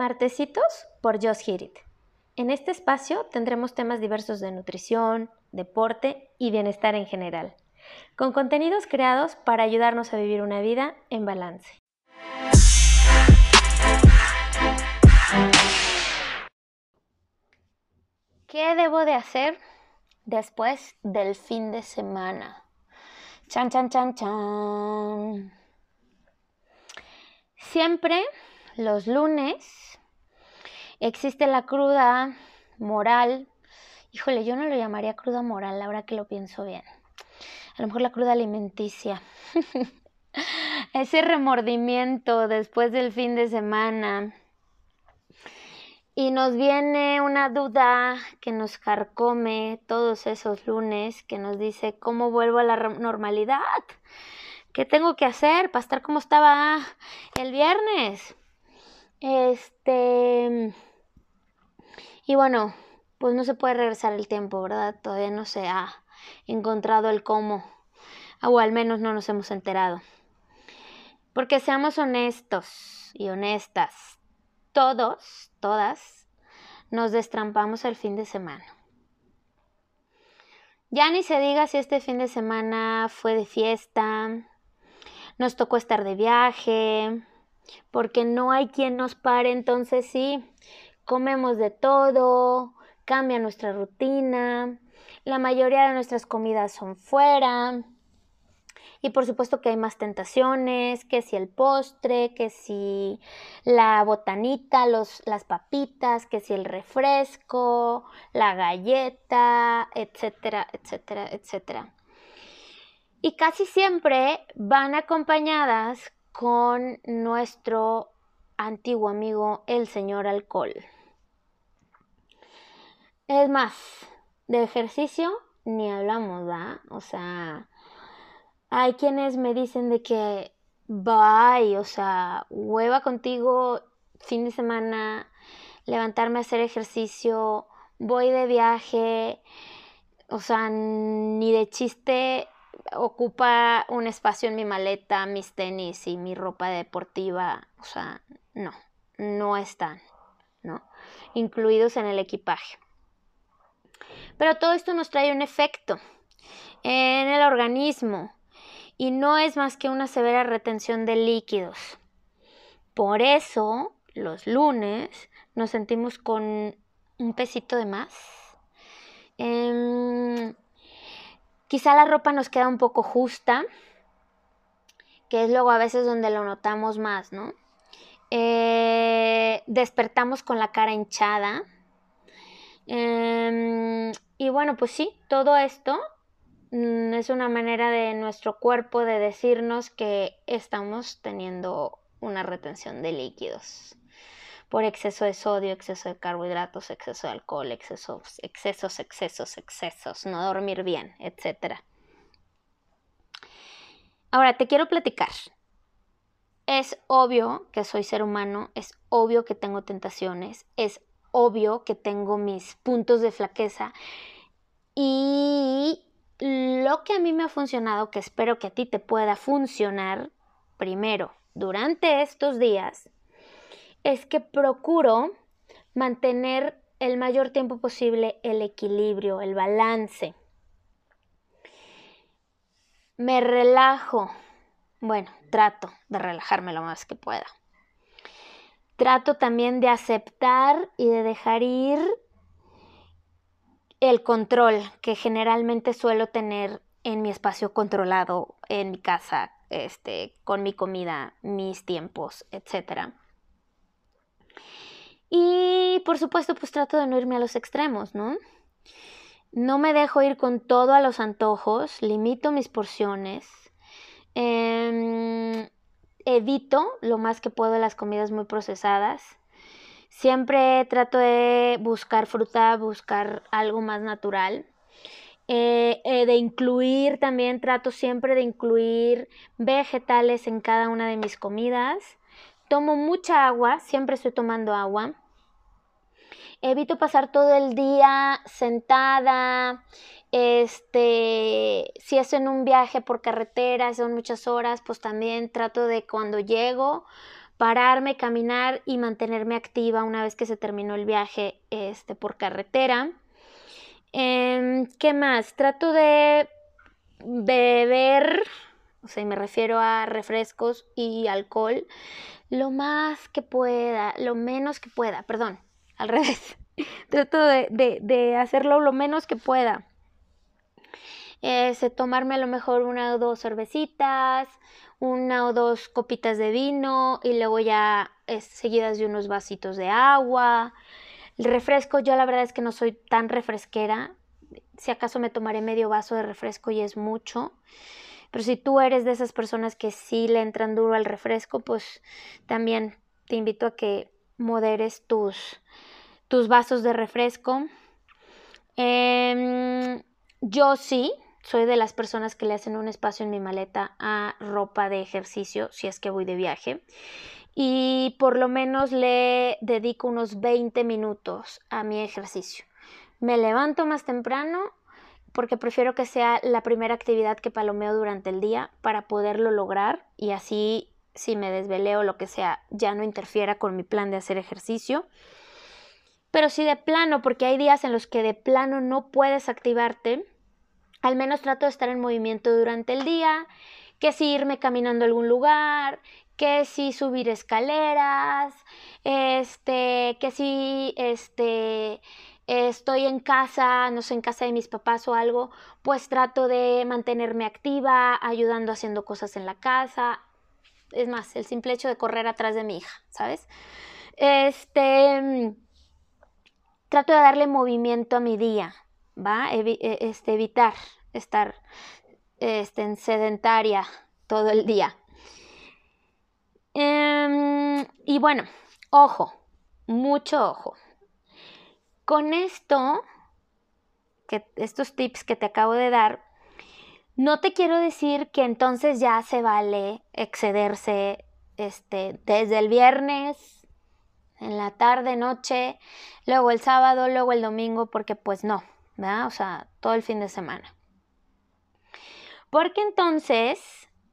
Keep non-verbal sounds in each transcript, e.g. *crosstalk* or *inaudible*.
Martesitos por Just Hit It. En este espacio tendremos temas diversos de nutrición, deporte y bienestar en general, con contenidos creados para ayudarnos a vivir una vida en balance. ¿Qué debo de hacer después del fin de semana? Chan, chan, chan, chan. Siempre los lunes existe la cruda moral. Híjole, yo no lo llamaría cruda moral, ahora que lo pienso bien. A lo mejor la cruda alimenticia. *laughs* Ese remordimiento después del fin de semana. Y nos viene una duda que nos carcome todos esos lunes, que nos dice, ¿cómo vuelvo a la normalidad? ¿Qué tengo que hacer para estar como estaba el viernes? Este. Y bueno, pues no se puede regresar el tiempo, ¿verdad? Todavía no se ha encontrado el cómo, o al menos no nos hemos enterado. Porque seamos honestos y honestas, todos, todas, nos destrampamos el fin de semana. Ya ni se diga si este fin de semana fue de fiesta, nos tocó estar de viaje, porque no hay quien nos pare, entonces sí, comemos de todo, cambia nuestra rutina, la mayoría de nuestras comidas son fuera. Y por supuesto que hay más tentaciones, que si el postre, que si la botanita, los, las papitas, que si el refresco, la galleta, etcétera, etcétera, etcétera. Y casi siempre van acompañadas con nuestro antiguo amigo el señor alcohol. Es más, de ejercicio ni hablamos, ¿va? O sea, hay quienes me dicen de que, bye, o sea, hueva contigo fin de semana, levantarme a hacer ejercicio, voy de viaje, o sea, ni de chiste ocupa un espacio en mi maleta, mis tenis y mi ropa deportiva, o sea, no, no están, ¿no? Incluidos en el equipaje. Pero todo esto nos trae un efecto en el organismo y no es más que una severa retención de líquidos. Por eso, los lunes nos sentimos con un pesito de más. Em, Quizá la ropa nos queda un poco justa, que es luego a veces donde lo notamos más, ¿no? Eh, despertamos con la cara hinchada. Em, y bueno, pues sí, todo esto mm, es una manera de nuestro cuerpo de decirnos que estamos teniendo una retención de líquidos por exceso de sodio, exceso de carbohidratos, exceso de alcohol, excesos, excesos, excesos, excesos, no dormir bien, etc. Ahora, te quiero platicar. Es obvio que soy ser humano, es obvio que tengo tentaciones, es obvio que tengo mis puntos de flaqueza y lo que a mí me ha funcionado, que espero que a ti te pueda funcionar, primero, durante estos días, es que procuro mantener el mayor tiempo posible el equilibrio, el balance. Me relajo. Bueno, trato de relajarme lo más que pueda. Trato también de aceptar y de dejar ir el control que generalmente suelo tener en mi espacio controlado, en mi casa, este, con mi comida, mis tiempos, etcétera. Y por supuesto, pues trato de no irme a los extremos, ¿no? No me dejo ir con todo a los antojos, limito mis porciones, em, evito lo más que puedo las comidas muy procesadas. Siempre trato de buscar fruta, buscar algo más natural. Eh, eh, de incluir también, trato siempre de incluir vegetales en cada una de mis comidas. Tomo mucha agua, siempre estoy tomando agua. Evito pasar todo el día sentada. Este, si es en un viaje por carretera, son muchas horas, pues también trato de cuando llego, pararme, caminar y mantenerme activa una vez que se terminó el viaje este, por carretera. Em, ¿Qué más? Trato de beber, o sea, me refiero a refrescos y alcohol, lo más que pueda, lo menos que pueda, perdón, al *laughs* revés. Trato de, hacerlo lo menos que pueda. Este, tomarme a lo mejor una o dos cervecitas, una o dos copitas de vino y luego ya seguidas de unos vasitos de agua. El refresco, yo la verdad es que no soy tan refresquera. Si acaso me tomaré medio vaso de refresco y es mucho. Pero si tú eres de esas personas que sí le entran duro al refresco, pues también te invito a que moderes tus, tus vasos de refresco. Em, yo sí, soy de las personas que le hacen un espacio en mi maleta a ropa de ejercicio si es que voy de viaje. Y por lo menos le dedico unos 20 minutos a mi ejercicio. Me levanto más temprano porque prefiero que sea la primera actividad que palomeo durante el día para poderlo lograr y así si me desveleo lo que sea ya no interfiera con mi plan de hacer ejercicio. Pero si de plano, porque hay días en los que de plano no puedes activarte, al menos trato de estar en movimiento durante el día, que si irme caminando a algún lugar, que si subir escaleras, este, que si este estoy en casa, no sé, en casa de mis papás o algo, pues trato de mantenerme activa, ayudando haciendo cosas en la casa. Es más, el simple hecho de correr atrás de mi hija, ¿sabes? Este trato de darle movimiento a mi día, ¿va? E, este, evitar estar este, en sedentaria todo el día. Em, y bueno, ojo, mucho ojo. Con esto, que estos tips que te acabo de dar, no te quiero decir que entonces ya se vale excederse este, desde el viernes en la tarde, noche, luego el sábado, luego el domingo, porque pues no, O sea, todo el fin de semana. Porque entonces,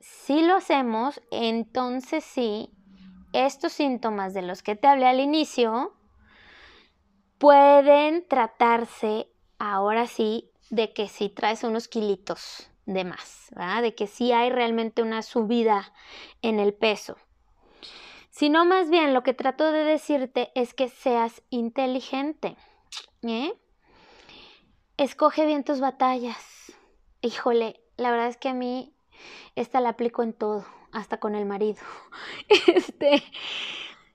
si lo hacemos, entonces sí, estos síntomas de los que te hablé al inicio pueden tratarse ahora sí de que sí traes unos kilitos de más, ¿verdad? De que sí hay realmente una subida en el peso sino más bien lo que trato de decirte es que seas inteligente. ¿eh? Escoge bien tus batallas. Híjole, la verdad es que a mí esta la aplico en todo, hasta con el marido. *laughs* Este,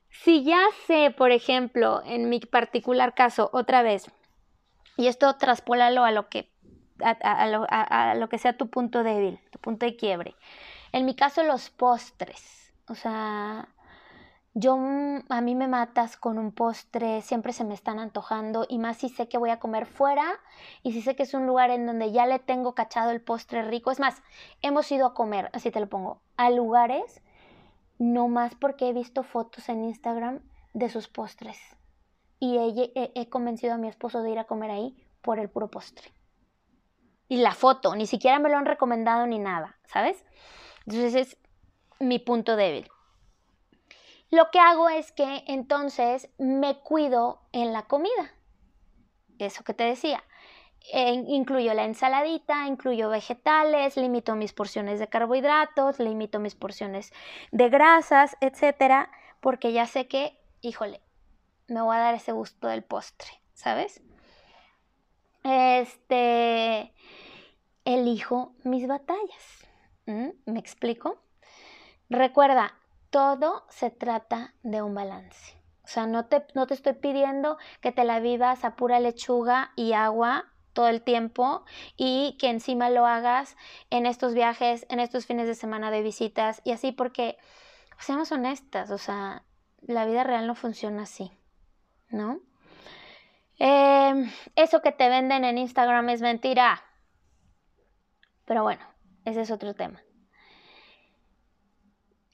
si ya sé, por ejemplo, en mi particular caso, otra vez, y esto traspólalo a lo que a, lo, que sea tu punto débil, tu punto de quiebre. En mi caso, los postres. O sea, yo, mm, a mí me matas con un postre, siempre se me están antojando y más si sé que voy a comer fuera y si sé que es un lugar en donde ya le tengo cachado el postre rico. Es más, hemos ido a comer, así te lo pongo, a lugares, no más porque he visto fotos en Instagram de sus postres y he, he convencido a mi esposo de ir a comer ahí por el puro postre. Y la foto, ni siquiera me lo han recomendado ni nada, ¿sabes? Entonces es mi punto débil. Lo que hago es que entonces me cuido en la comida. Eso que te decía. incluyo la ensaladita, incluyo vegetales, limito mis porciones de carbohidratos, limito mis porciones de grasas, etcétera, porque ya sé que, híjole, me voy a dar ese gusto del postre, ¿sabes? Este, elijo mis batallas. ¿Me explico? Recuerda, todo se trata de un balance. O sea, no te, no te estoy pidiendo que te la vivas a pura lechuga y agua todo el tiempo y que encima lo hagas en estos viajes, en estos fines de semana de visitas y así porque, seamos honestas, o sea, la vida real no funciona así, ¿no? Em, eso que te venden en Instagram es mentira. Pero bueno, ese es otro tema.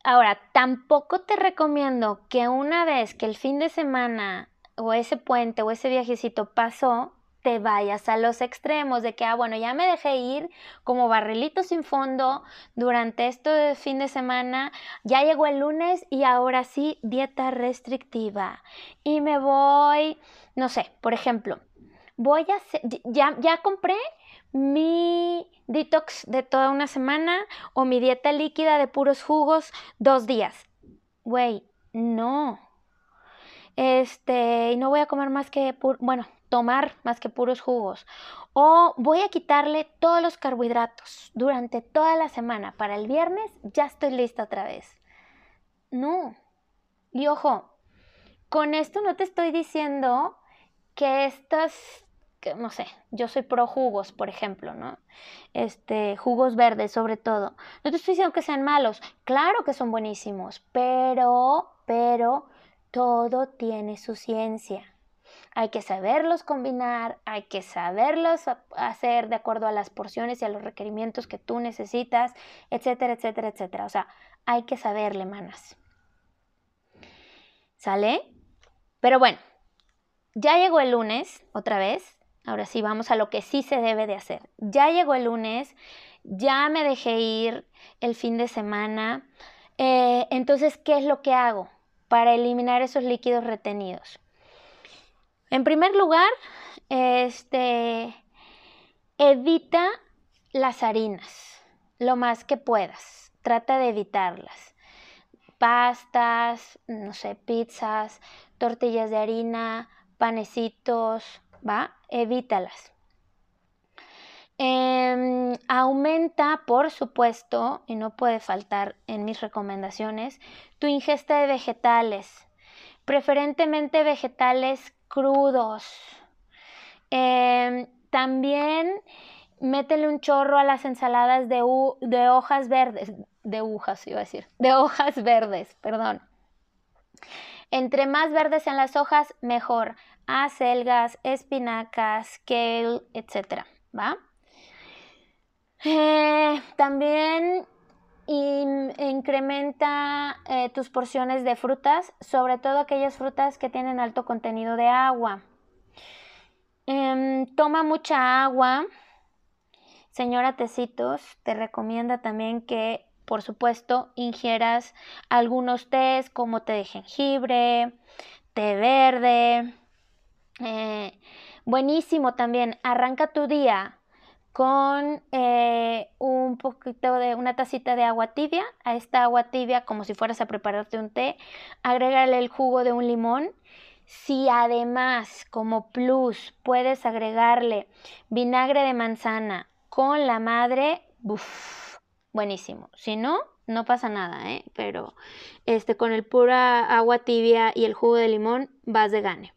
Ahora, tampoco te recomiendo que una vez que el fin de semana o ese puente o ese viajecito pasó, te vayas a los extremos de que, ah, bueno, ya me dejé ir como barrilito sin fondo durante este fin de semana, ya llegó el lunes y ahora sí, dieta restrictiva. Y me voy, no sé, por ejemplo, voy a hacer, ya, ya compré mi detox de toda una semana o mi dieta líquida de puros jugos dos días. Güey, no. Este, y no voy a comer más que, bueno, tomar más que puros jugos. O voy a quitarle todos los carbohidratos durante toda la semana. Para el viernes ya estoy lista otra vez. No. Y ojo, con esto no te estoy diciendo que estas, no sé, yo soy pro jugos, por ejemplo, ¿no? Este, jugos verdes sobre todo. No te estoy diciendo que sean malos. Claro que son buenísimos, pero, pero, todo tiene su ciencia. Hay que saberlos combinar, hay que saberlos hacer de acuerdo a las porciones y a los requerimientos que tú necesitas, etcétera, etcétera, etcétera. O sea, hay que saberle, manas. ¿Sale? Pero bueno, ya llegó el lunes, otra vez. Ahora sí, vamos a lo que sí se debe de hacer. Ya llegó el lunes, ya me dejé ir el fin de semana. Eh, entonces, ¿qué es lo que hago para eliminar esos líquidos retenidos? En primer lugar, este, evita las harinas lo más que puedas. Trata de evitarlas. Pastas, no sé, pizzas, tortillas de harina, panecitos, ¿va? Evítalas. Em, aumenta, por supuesto, y no puede faltar en mis recomendaciones, tu ingesta de vegetales, preferentemente vegetales crudos. Em, también métele un chorro a las ensaladas de, de hojas verdes, de hojas iba a decir, de hojas verdes, perdón. Entre más verdes sean las hojas, mejor. Acelgas, espinacas, kale, etc. ¿Va? Eh, también incrementa eh, tus porciones de frutas, sobre todo aquellas frutas que tienen alto contenido de agua. Em, toma mucha agua. Señora Tecitos, te recomienda también que, por supuesto, ingieras algunos tés como té de jengibre, té verde. Eh, buenísimo también, arranca tu día con eh, un poquito de una tacita de agua tibia. A esta agua tibia, como si fueras a prepararte un té, agrégale el jugo de un limón. Si además, como plus, puedes agregarle vinagre de manzana con la madre, buenísimo. Si no, no pasa nada, ¿eh? Pero este, con el pura agua tibia y el jugo de limón vas de gane.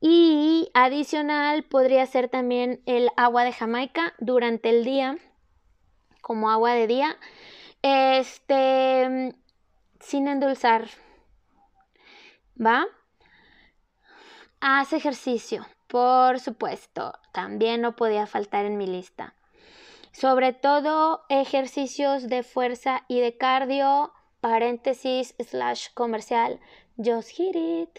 Y adicional podría ser también el agua de Jamaica durante el día, como agua de día, este, sin endulzar. ¿Va? Haz ejercicio, por supuesto, también no podía faltar en mi lista. Sobre todo ejercicios de fuerza y de cardio, paréntesis, slash comercial, just hit it.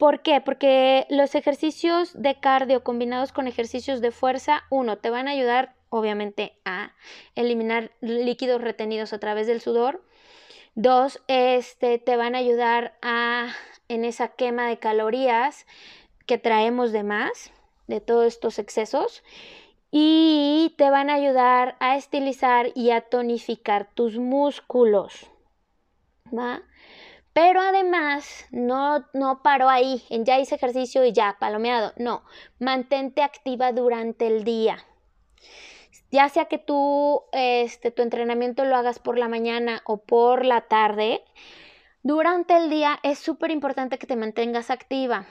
¿Por qué? Porque los ejercicios de cardio combinados con ejercicios de fuerza, uno, te van a ayudar obviamente a eliminar líquidos retenidos a través del sudor. Dos, este, te van a ayudar a en esa quema de calorías que traemos de más, de todos estos excesos. Y te van a ayudar a estilizar y a tonificar tus músculos. ¿va? Pero además, no, no paro ahí, en ya hice ejercicio y ya, palomeado. No, mantente activa durante el día. Ya sea que tú, este, tu entrenamiento lo hagas por la mañana o por la tarde, durante el día es súper importante que te mantengas activa.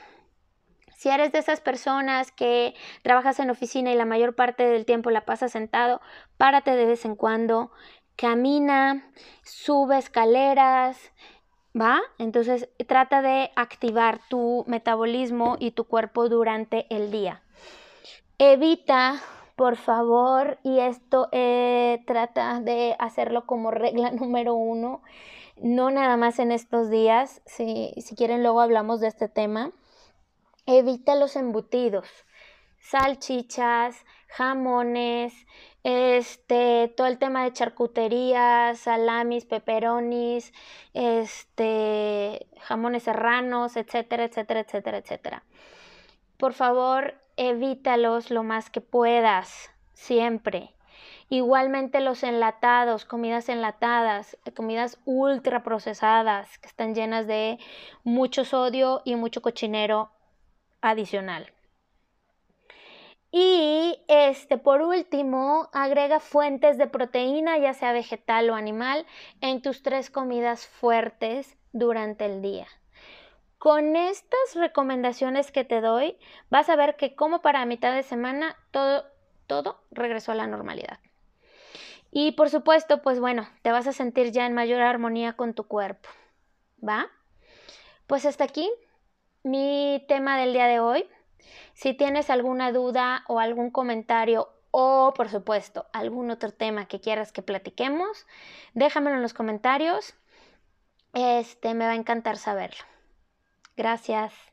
Si eres de esas personas que trabajas en oficina y la mayor parte del tiempo la pasas sentado, párate de vez en cuando, camina, sube escaleras, ¿Va? Entonces trata de activar tu metabolismo y tu cuerpo durante el día. Evita, por favor, y esto eh, trata de hacerlo como regla *laughs* número uno, no nada más en estos días, si, si quieren luego hablamos de este tema. Evita los embutidos. salchichas, jamones, este, todo el tema de charcutería, salamis, peperonis, este, jamones serranos, etcétera, etcétera, etcétera, etcétera. Por favor, evítalos lo más que puedas, siempre. Igualmente los enlatados, comidas enlatadas, comidas ultra procesadas que están llenas de mucho sodio y mucho cochinero adicional. Y este, por último, agrega fuentes de proteína, ya sea vegetal o animal, en tus tres comidas fuertes durante el día. Con estas recomendaciones que te doy, vas a ver que como para mitad de semana todo, todo regresó a la normalidad. Y por supuesto, pues bueno, te vas a sentir ya en mayor armonía con tu cuerpo. ¿Va? Pues hasta aquí mi tema del día de hoy. Si tienes alguna duda o algún comentario o, por supuesto, algún otro tema que quieras que platiquemos, déjamelo en los comentarios. Este, me va a encantar saberlo. Gracias.